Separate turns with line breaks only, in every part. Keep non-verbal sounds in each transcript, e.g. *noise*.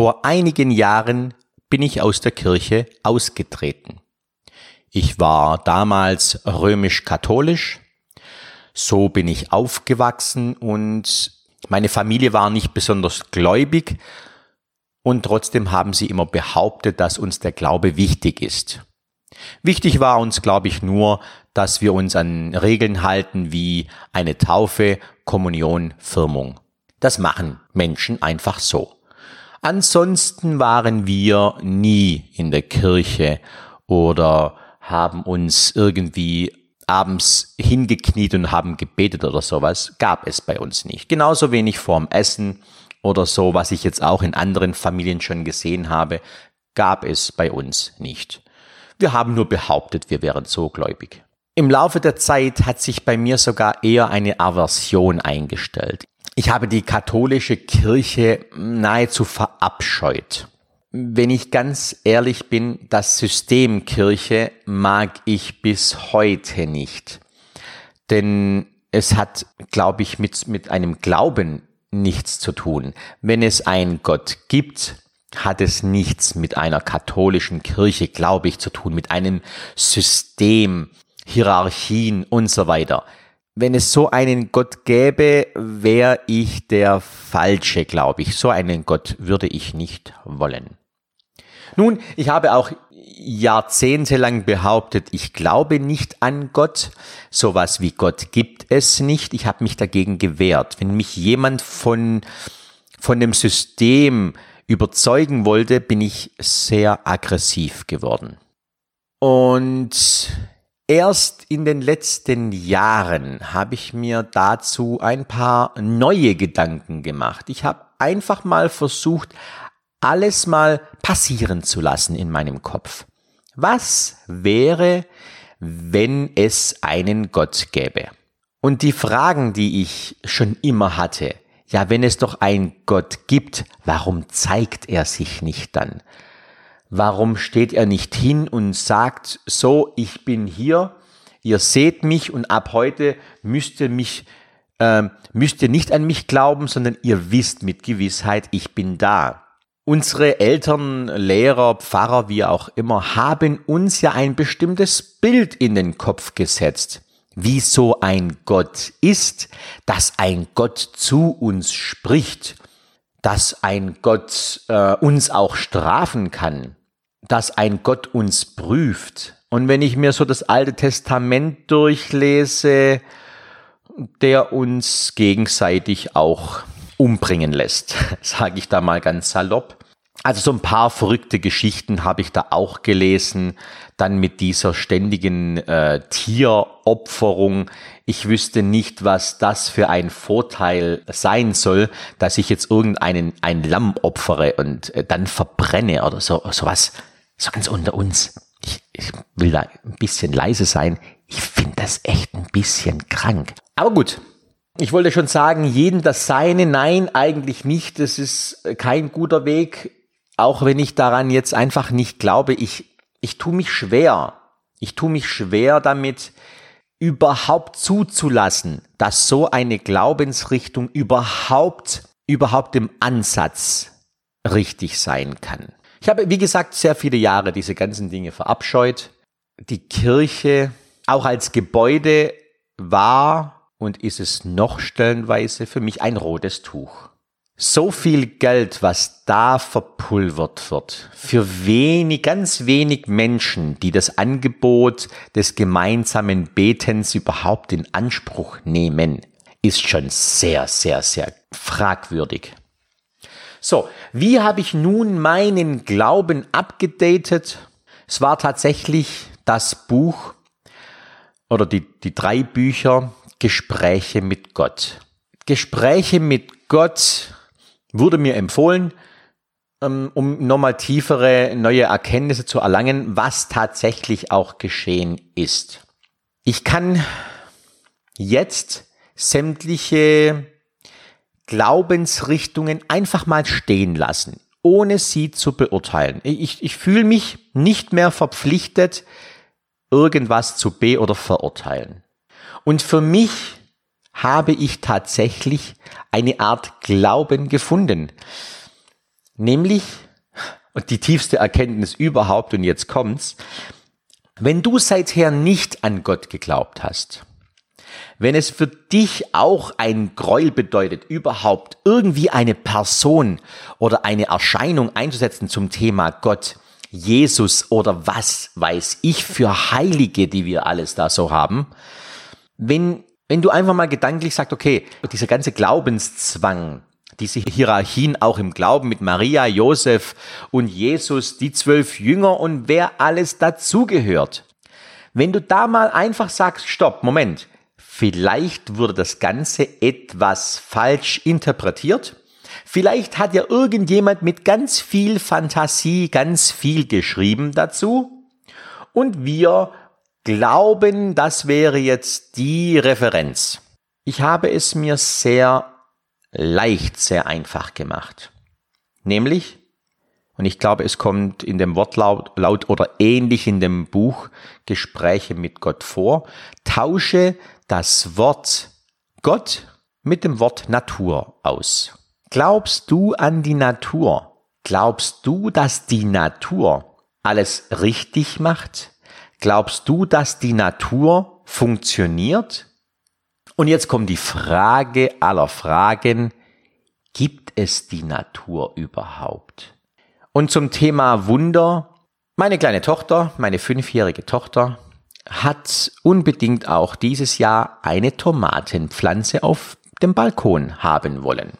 Vor einigen Jahren bin ich aus der Kirche ausgetreten. Ich war damals römisch-katholisch, so bin ich aufgewachsen und meine Familie war nicht besonders gläubig und trotzdem haben sie immer behauptet, dass uns der Glaube wichtig ist. Wichtig war uns, glaube ich, nur, dass wir uns an Regeln halten wie eine Taufe, Kommunion, Firmung. Das machen Menschen einfach so. Ansonsten waren wir nie in der Kirche oder haben uns irgendwie abends hingekniet und haben gebetet oder sowas. Gab es bei uns nicht. Genauso wenig vorm Essen oder so, was ich jetzt auch in anderen Familien schon gesehen habe, gab es bei uns nicht. Wir haben nur behauptet, wir wären so gläubig. Im Laufe der Zeit hat sich bei mir sogar eher eine Aversion eingestellt. Ich habe die katholische Kirche nahezu verabscheut. Wenn ich ganz ehrlich bin, das System Kirche mag ich bis heute nicht. Denn es hat, glaube ich, mit, mit einem Glauben nichts zu tun. Wenn es einen Gott gibt, hat es nichts mit einer katholischen Kirche, glaube ich, zu tun, mit einem System, Hierarchien und so weiter. Wenn es so einen Gott gäbe, wäre ich der Falsche, glaube ich. So einen Gott würde ich nicht wollen. Nun, ich habe auch jahrzehntelang behauptet, ich glaube nicht an Gott. Sowas wie Gott gibt es nicht. Ich habe mich dagegen gewehrt. Wenn mich jemand von, von dem System überzeugen wollte, bin ich sehr aggressiv geworden. Und erst in den letzten Jahren habe ich mir dazu ein paar neue Gedanken gemacht. Ich habe einfach mal versucht, alles mal passieren zu lassen in meinem Kopf. Was wäre, wenn es einen Gott gäbe? Und die Fragen, die ich schon immer hatte, ja, wenn es doch einen Gott gibt, warum zeigt er sich nicht dann? Warum steht er nicht hin und sagt, so, ich bin hier, ihr seht mich und ab heute müsst ihr mich, äh, müsst ihr nicht an mich glauben, sondern ihr wisst mit Gewissheit, ich bin da. Unsere Eltern, Lehrer, Pfarrer, wie auch immer, haben uns ja ein bestimmtes Bild in den Kopf gesetzt wie so ein Gott ist, dass ein Gott zu uns spricht, dass ein Gott äh, uns auch strafen kann, dass ein Gott uns prüft. Und wenn ich mir so das Alte Testament durchlese, der uns gegenseitig auch umbringen lässt, *laughs* sage ich da mal ganz salopp. Also so ein paar verrückte Geschichten habe ich da auch gelesen, dann mit dieser ständigen äh, Tieropferung. Ich wüsste nicht, was das für ein Vorteil sein soll, dass ich jetzt irgendeinen ein Lamm opfere und äh, dann verbrenne oder so sowas. So ganz unter uns. Ich, ich will da ein bisschen leise sein. Ich finde das echt ein bisschen krank. Aber gut, ich wollte schon sagen, jeden das Seine. Nein, eigentlich nicht. Das ist kein guter Weg auch wenn ich daran jetzt einfach nicht glaube, ich, ich tue mich schwer. Ich tue mich schwer damit, überhaupt zuzulassen, dass so eine Glaubensrichtung überhaupt, überhaupt im Ansatz richtig sein kann. Ich habe, wie gesagt, sehr viele Jahre diese ganzen Dinge verabscheut. Die Kirche, auch als Gebäude, war und ist es noch stellenweise für mich ein rotes Tuch so viel Geld, was da verpulvert wird, für wenig, ganz wenig Menschen, die das Angebot des gemeinsamen Betens überhaupt in Anspruch nehmen, ist schon sehr, sehr, sehr fragwürdig. So, wie habe ich nun meinen Glauben abgedatet? Es war tatsächlich das Buch oder die, die drei Bücher Gespräche mit Gott. Gespräche mit Gott wurde mir empfohlen, ähm, um nochmal tiefere neue Erkenntnisse zu erlangen, was tatsächlich auch geschehen ist. Ich kann jetzt sämtliche Glaubensrichtungen einfach mal stehen lassen, ohne sie zu beurteilen. Ich, ich fühle mich nicht mehr verpflichtet, irgendwas zu be- oder verurteilen. Und für mich habe ich tatsächlich eine Art Glauben gefunden. Nämlich, und die tiefste Erkenntnis überhaupt, und jetzt kommt's, wenn du seither nicht an Gott geglaubt hast, wenn es für dich auch ein Gräuel bedeutet, überhaupt irgendwie eine Person oder eine Erscheinung einzusetzen zum Thema Gott, Jesus oder was weiß ich für Heilige, die wir alles da so haben, wenn, wenn du einfach mal gedanklich sagst, okay, dieser ganze Glaubenszwang, diese Hierarchien auch im Glauben mit Maria, Josef und Jesus, die zwölf Jünger und wer alles dazugehört. Wenn du da mal einfach sagst, stopp, Moment, vielleicht wurde das Ganze etwas falsch interpretiert, vielleicht hat ja irgendjemand mit ganz viel Fantasie ganz viel geschrieben dazu und wir glauben, das wäre jetzt die Referenz. Ich habe es mir sehr leicht, sehr einfach gemacht. Nämlich, und ich glaube, es kommt in dem Wortlaut laut oder ähnlich in dem Buch Gespräche mit Gott vor, tausche das Wort Gott mit dem Wort Natur aus. Glaubst du an die Natur? Glaubst du, dass die Natur alles richtig macht? Glaubst du, dass die Natur funktioniert? Und jetzt kommt die Frage aller Fragen, gibt es die Natur überhaupt? Und zum Thema Wunder, meine kleine Tochter, meine fünfjährige Tochter, hat unbedingt auch dieses Jahr eine Tomatenpflanze auf dem Balkon haben wollen.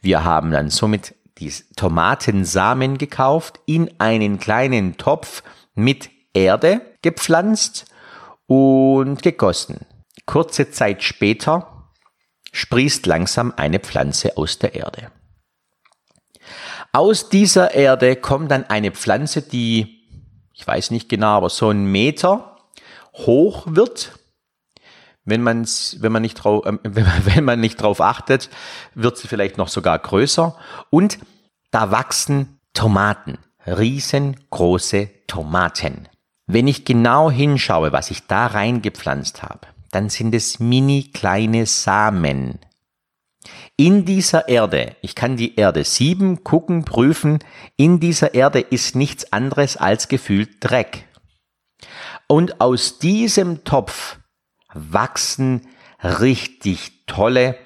Wir haben dann somit die Tomatensamen gekauft, in einen kleinen Topf mit Erde gepflanzt und gegossen. Kurze Zeit später sprießt langsam eine Pflanze aus der Erde. Aus dieser Erde kommt dann eine Pflanze, die, ich weiß nicht genau, aber so einen Meter hoch wird. Wenn, man's, wenn, man nicht drauf, äh, *laughs* wenn man nicht drauf achtet, wird sie vielleicht noch sogar größer. Und da wachsen Tomaten, riesengroße Tomaten. Wenn ich genau hinschaue, was ich da reingepflanzt habe, dann sind es mini kleine Samen. In dieser Erde, ich kann die Erde sieben, gucken, prüfen, in dieser Erde ist nichts anderes als gefühlt Dreck. Und aus diesem Topf wachsen richtig tolle,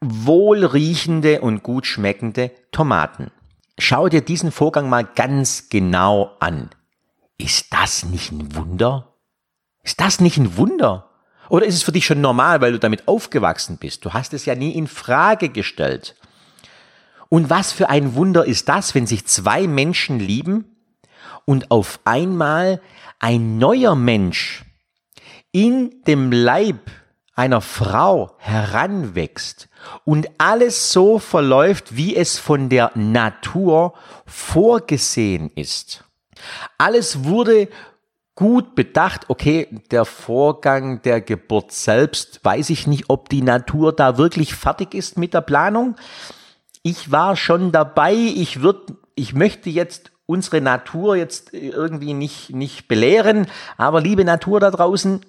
wohlriechende und gut schmeckende Tomaten. Schau dir diesen Vorgang mal ganz genau an. Ist das nicht ein Wunder? Ist das nicht ein Wunder? Oder ist es für dich schon normal, weil du damit aufgewachsen bist? Du hast es ja nie in Frage gestellt. Und was für ein Wunder ist das, wenn sich zwei Menschen lieben und auf einmal ein neuer Mensch in dem Leib einer Frau heranwächst und alles so verläuft, wie es von der Natur vorgesehen ist. Alles wurde gut bedacht, okay, der Vorgang der Geburt selbst, weiß ich nicht, ob die Natur da wirklich fertig ist mit der Planung. Ich war schon dabei, ich würde, ich möchte jetzt unsere Natur jetzt irgendwie nicht, nicht belehren, aber liebe Natur da draußen,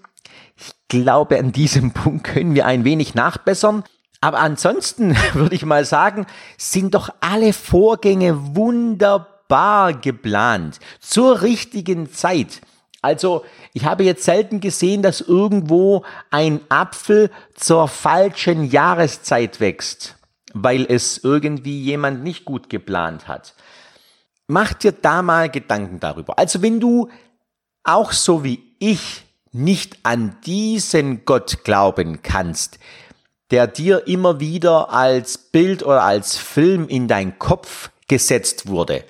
ich glaube, an diesem *laughs* Punkt können wir ein wenig nachbessern. Aber ansonsten *laughs* würde ich mal sagen, sind doch alle Vorgänge wunderbar geplant, zur richtigen Zeit. Also ich habe jetzt selten gesehen, dass irgendwo ein Apfel zur falschen Jahreszeit wächst, weil es irgendwie jemand nicht gut geplant hat. Mach dir da mal Gedanken darüber. Also wenn du auch so wie ich nicht an diesen Gott glauben kannst, der dir immer wieder als Bild oder als Film in dein Kopf gesetzt wurde,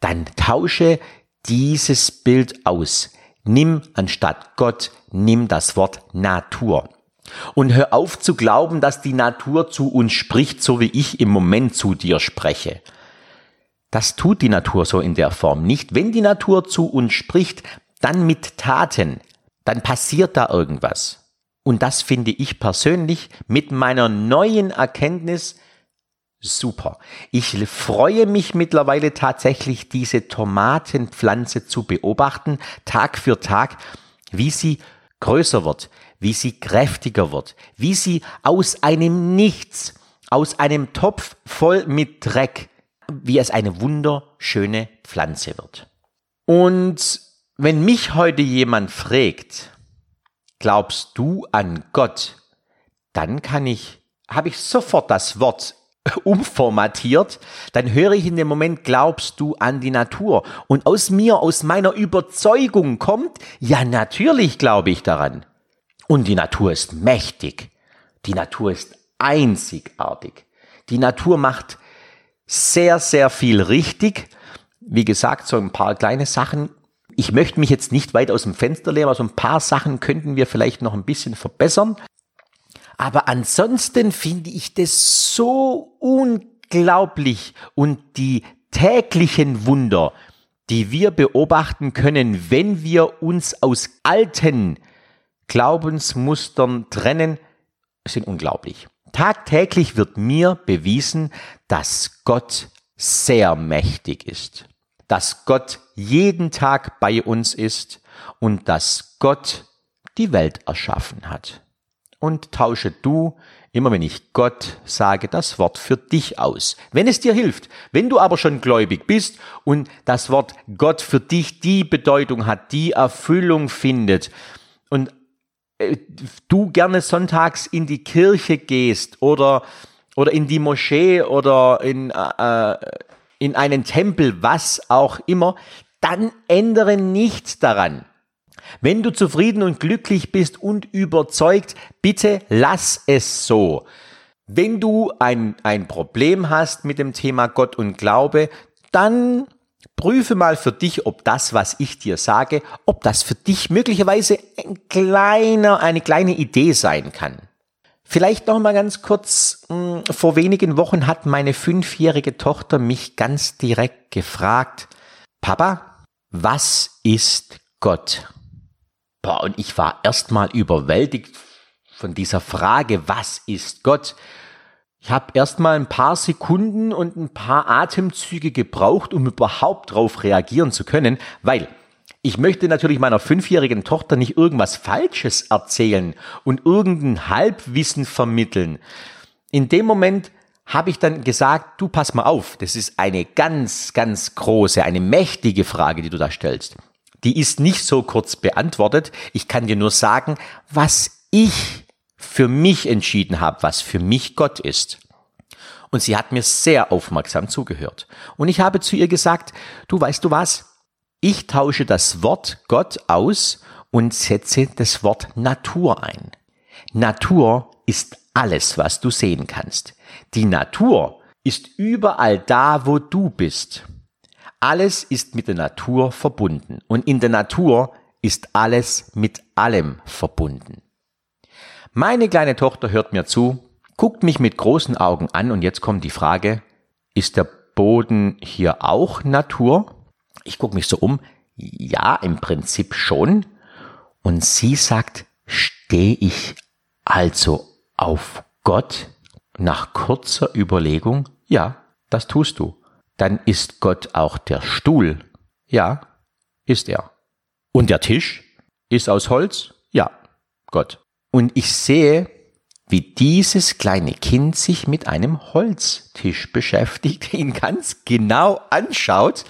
dann tausche dieses Bild aus. Nimm anstatt Gott, nimm das Wort Natur. Und hör auf zu glauben, dass die Natur zu uns spricht, so wie ich im Moment zu dir spreche. Das tut die Natur so in der Form nicht. Wenn die Natur zu uns spricht, dann mit Taten, dann passiert da irgendwas. Und das finde ich persönlich mit meiner neuen Erkenntnis super. Ich freue mich mittlerweile tatsächlich, diese Tomatenpflanze zu beobachten, Tag für Tag, wie sie größer wird, wie sie kräftiger wird, wie sie aus einem Nichts, aus einem Topf voll mit Dreck wie es eine wunderschöne Pflanze wird. Und wenn mich heute jemand fragt, glaubst du an Gott, dann kann ich, habe ich sofort das Wort *laughs* umformatiert, dann höre ich in dem Moment, glaubst du an die Natur? Und aus mir, aus meiner Überzeugung kommt, ja natürlich glaube ich daran. Und die Natur ist mächtig. Die Natur ist einzigartig. Die Natur macht sehr, sehr viel richtig. Wie gesagt, so ein paar kleine Sachen. Ich möchte mich jetzt nicht weit aus dem Fenster lehnen, aber so ein paar Sachen könnten wir vielleicht noch ein bisschen verbessern. Aber ansonsten finde ich das so unglaublich und die täglichen Wunder, die wir beobachten können, wenn wir uns aus alten Glaubensmustern trennen, sind unglaublich. Tagtäglich wird mir bewiesen, dass Gott sehr mächtig ist, dass Gott jeden Tag bei uns ist und dass Gott die Welt erschaffen hat und tausche du, immer wenn ich Gott sage, das Wort für dich aus. Wenn es dir hilft. Wenn du aber schon gläubig bist und das Wort Gott für dich die Bedeutung hat, die Erfüllung findet du gerne sonntags in die Kirche gehst oder, oder in die Moschee oder in, äh, äh in einen Tempel, was auch immer, dann ändere nichts daran. Wenn du zufrieden und glücklich bist und überzeugt, bitte lass es so. Wenn du ein, ein Problem hast mit dem Thema Gott und Glaube, dann prüfe mal für dich, ob das, was ich dir sage, ob das für dich möglicherweise ein kleiner, eine kleine Idee sein kann. Vielleicht noch mal ganz kurz, hm, vor wenigen Wochen hat meine fünfjährige Tochter mich ganz direkt gefragt, Papa, was ist Gott? Boah, und ich war erstmal überwältigt von dieser Frage, was ist Gott? Ich habe erstmal ein paar Sekunden und ein paar Atemzüge gebraucht, um überhaupt darauf reagieren zu können, weil ich möchte natürlich meiner fünfjährigen Tochter nicht irgendwas Falsches erzählen und irgendein Halbwissen vermitteln. In dem Moment habe ich dann gesagt, du pass mal auf, das ist eine ganz, ganz große, eine mächtige Frage, die du da stellst die ist nicht so kurz beantwortet. Ich kann dir nur sagen, was ich für mich entschieden habe, was für mich Gott ist. Und sie hat mir sehr aufmerksam zugehört. Und ich habe zu ihr gesagt, du weißt du was? Ich tausche das Wort Gott aus und setze das Wort Natur ein. Natur ist alles, was du sehen kannst. Die Natur ist überall da, wo du bist. Alles ist mit der Natur verbunden und in der Natur ist alles mit allem verbunden. Meine kleine Tochter hört mir zu, guckt mich mit großen Augen an und jetzt kommt die Frage, ist der Boden hier auch Natur? Ich gucke mich so um, ja, im Prinzip schon. Und sie sagt, stehe ich also auf Gott? Nach kurzer Überlegung, ja, das tust du dann ist Gott auch der Stuhl. Ja, ist er. Und der Tisch ist aus Holz? Ja, Gott. Und ich sehe, wie dieses kleine Kind sich mit einem Holztisch beschäftigt, *laughs* ihn ganz genau anschaut,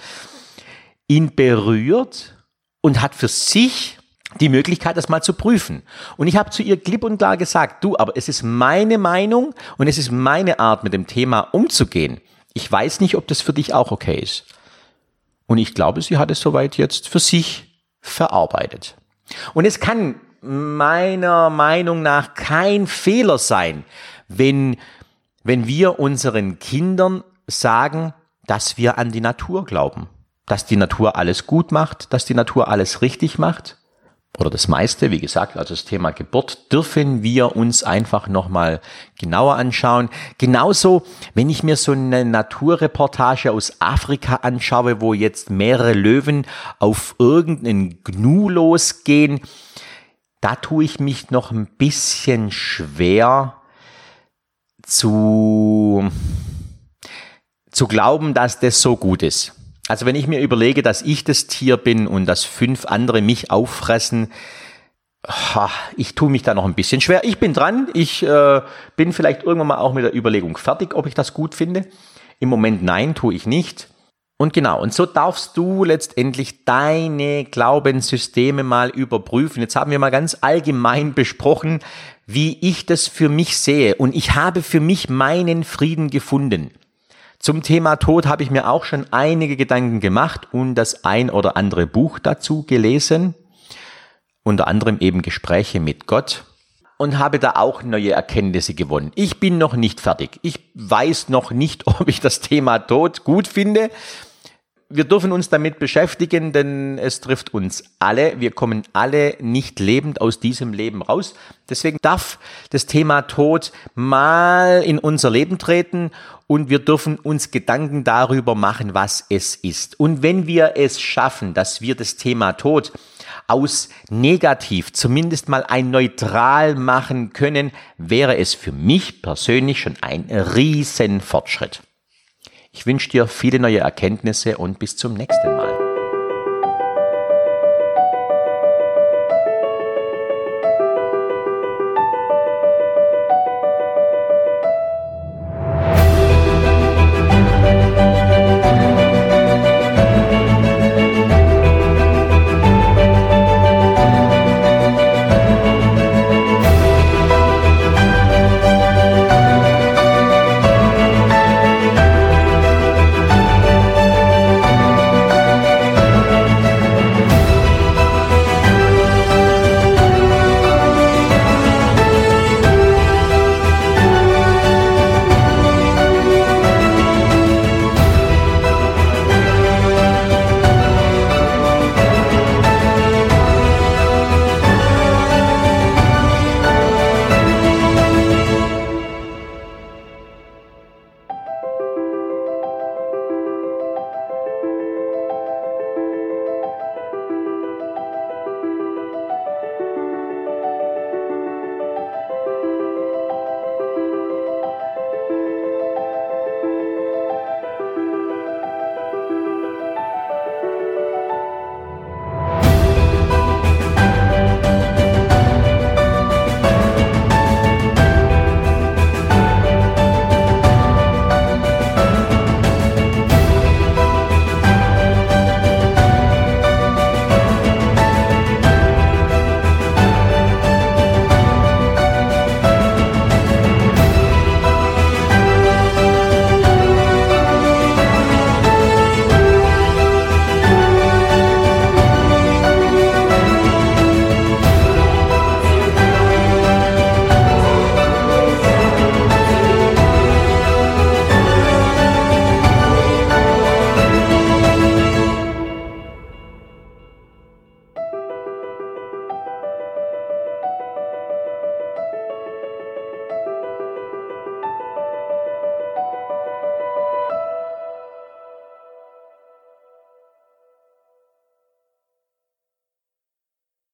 ihn berührt und hat für sich die Möglichkeit, das mal zu prüfen. Und ich habe zu ihr klipp und klar gesagt, du, aber es ist meine Meinung und es ist meine Art, mit dem Thema umzugehen. Ich weiß nicht, ob das für dich auch okay ist. Und ich glaube, sie hat es soweit jetzt für sich verarbeitet. Und es kann meiner Meinung nach kein Fehler sein, wenn, wenn wir unseren Kindern sagen, dass wir an die Natur glauben, dass die Natur alles gut macht, dass die Natur alles richtig macht oder das meiste, wie gesagt, also das Thema Geburt, dürfen wir uns einfach nochmal genauer anschauen. Genauso, wenn ich mir so eine Naturreportage aus Afrika anschaue, wo jetzt mehrere Löwen auf irgendeinen Gnu losgehen, da tue ich mich noch ein bisschen schwer zu, zu glauben, dass das so gut ist. Also wenn ich mir überlege, dass ich das Tier bin und dass fünf andere mich auffressen, ich tue mich da noch ein bisschen schwer. Ich bin dran. Ich äh, bin vielleicht irgendwann mal auch mit der Überlegung fertig, ob ich das gut finde. Im Moment nein, tue ich nicht. Und genau, und so darfst du letztendlich deine Glaubenssysteme mal überprüfen. Jetzt haben wir mal ganz allgemein besprochen, wie ich das für mich sehe. Und ich habe für mich meinen Frieden gefunden. Zum Thema Tod habe ich mir auch schon einige Gedanken gemacht und das ein oder andere Buch dazu gelesen. Unter anderem eben Gespräche mit Gott und habe da auch neue Erkenntnisse gewonnen. Ich bin noch nicht fertig. Ich weiß noch nicht, *laughs* ob ich das Thema Tod gut finde wir dürfen uns damit beschäftigen, denn es trifft uns alle. Wir kommen alle nicht lebend aus diesem Leben raus. Deswegen darf das Thema Tod mal in unser Leben treten und wir dürfen uns Gedanken darüber machen, was es ist. Und wenn wir es schaffen, dass wir das Thema Tod aus negativ zumindest mal ein neutral machen können, wäre es für mich persönlich schon ein Riesenfortschritt. Ich wünsche dir viele neue Erkenntnisse und bis zum nächsten Mal.